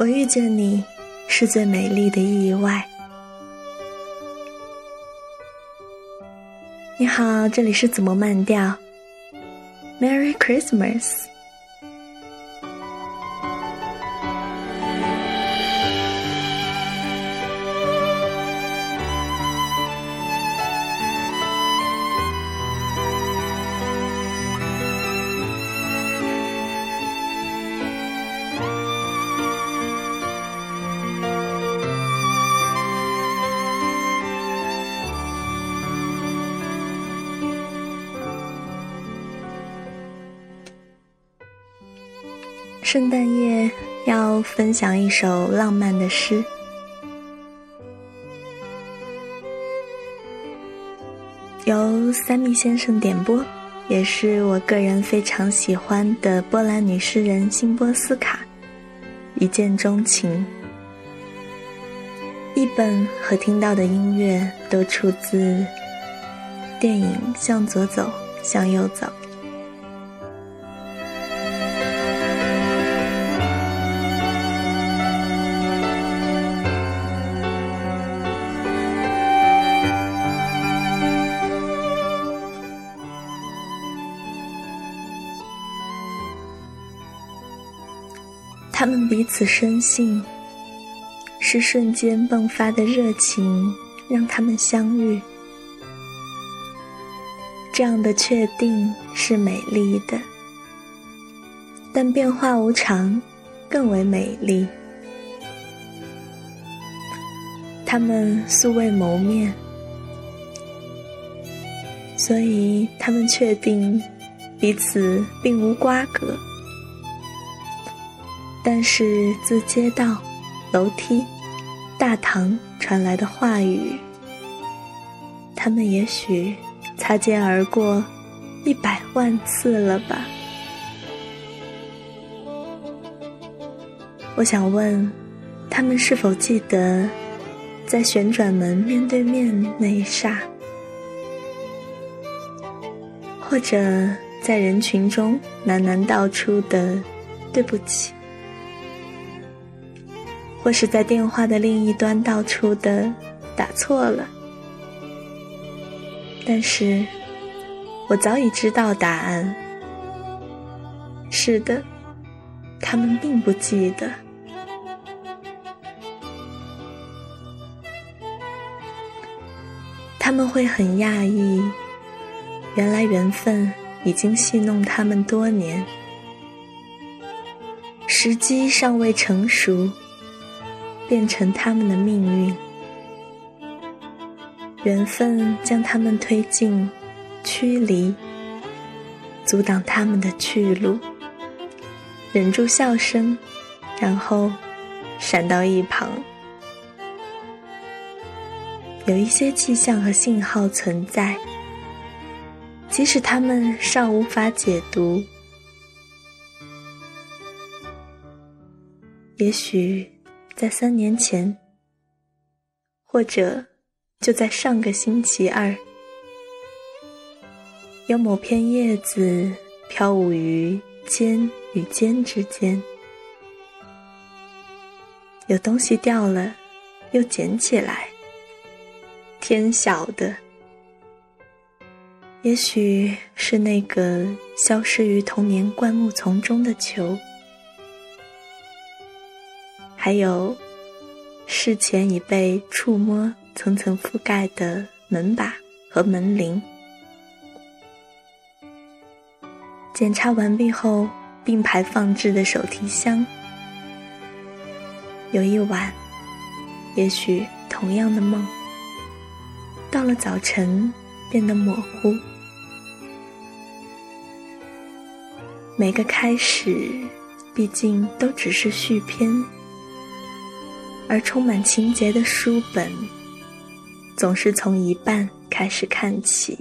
我遇见你是最美丽的意外。你好，这里是怎么慢调？Merry Christmas。圣诞夜要分享一首浪漫的诗，由三米先生点播，也是我个人非常喜欢的波兰女诗人辛波斯卡，一见钟情。一本和听到的音乐都出自电影《向左走，向右走》。他们彼此深信，是瞬间迸发的热情让他们相遇。这样的确定是美丽的，但变化无常更为美丽。他们素未谋面，所以他们确定彼此并无瓜葛。但是自街道、楼梯、大堂传来的话语，他们也许擦肩而过一百万次了吧？我想问，他们是否记得在旋转门面对面那一刹，或者在人群中喃喃道出的“对不起”？或是在电话的另一端道出的打错了，但是我早已知道答案。是的，他们并不记得。他们会很讶异，原来缘分已经戏弄他们多年，时机尚未成熟。变成他们的命运，缘分将他们推进、驱离，阻挡他们的去路。忍住笑声，然后闪到一旁。有一些迹象和信号存在，即使他们尚无法解读，也许。在三年前，或者就在上个星期二，有某片叶子飘舞于尖与尖之间，有东西掉了，又捡起来。天晓得，也许是那个消失于童年灌木丛中的球。还有，事前已被触摸层层覆盖的门把和门铃。检查完毕后并排放置的手提箱。有一晚，也许同样的梦，到了早晨变得模糊。每个开始，毕竟都只是续篇。而充满情节的书本，总是从一半开始看起。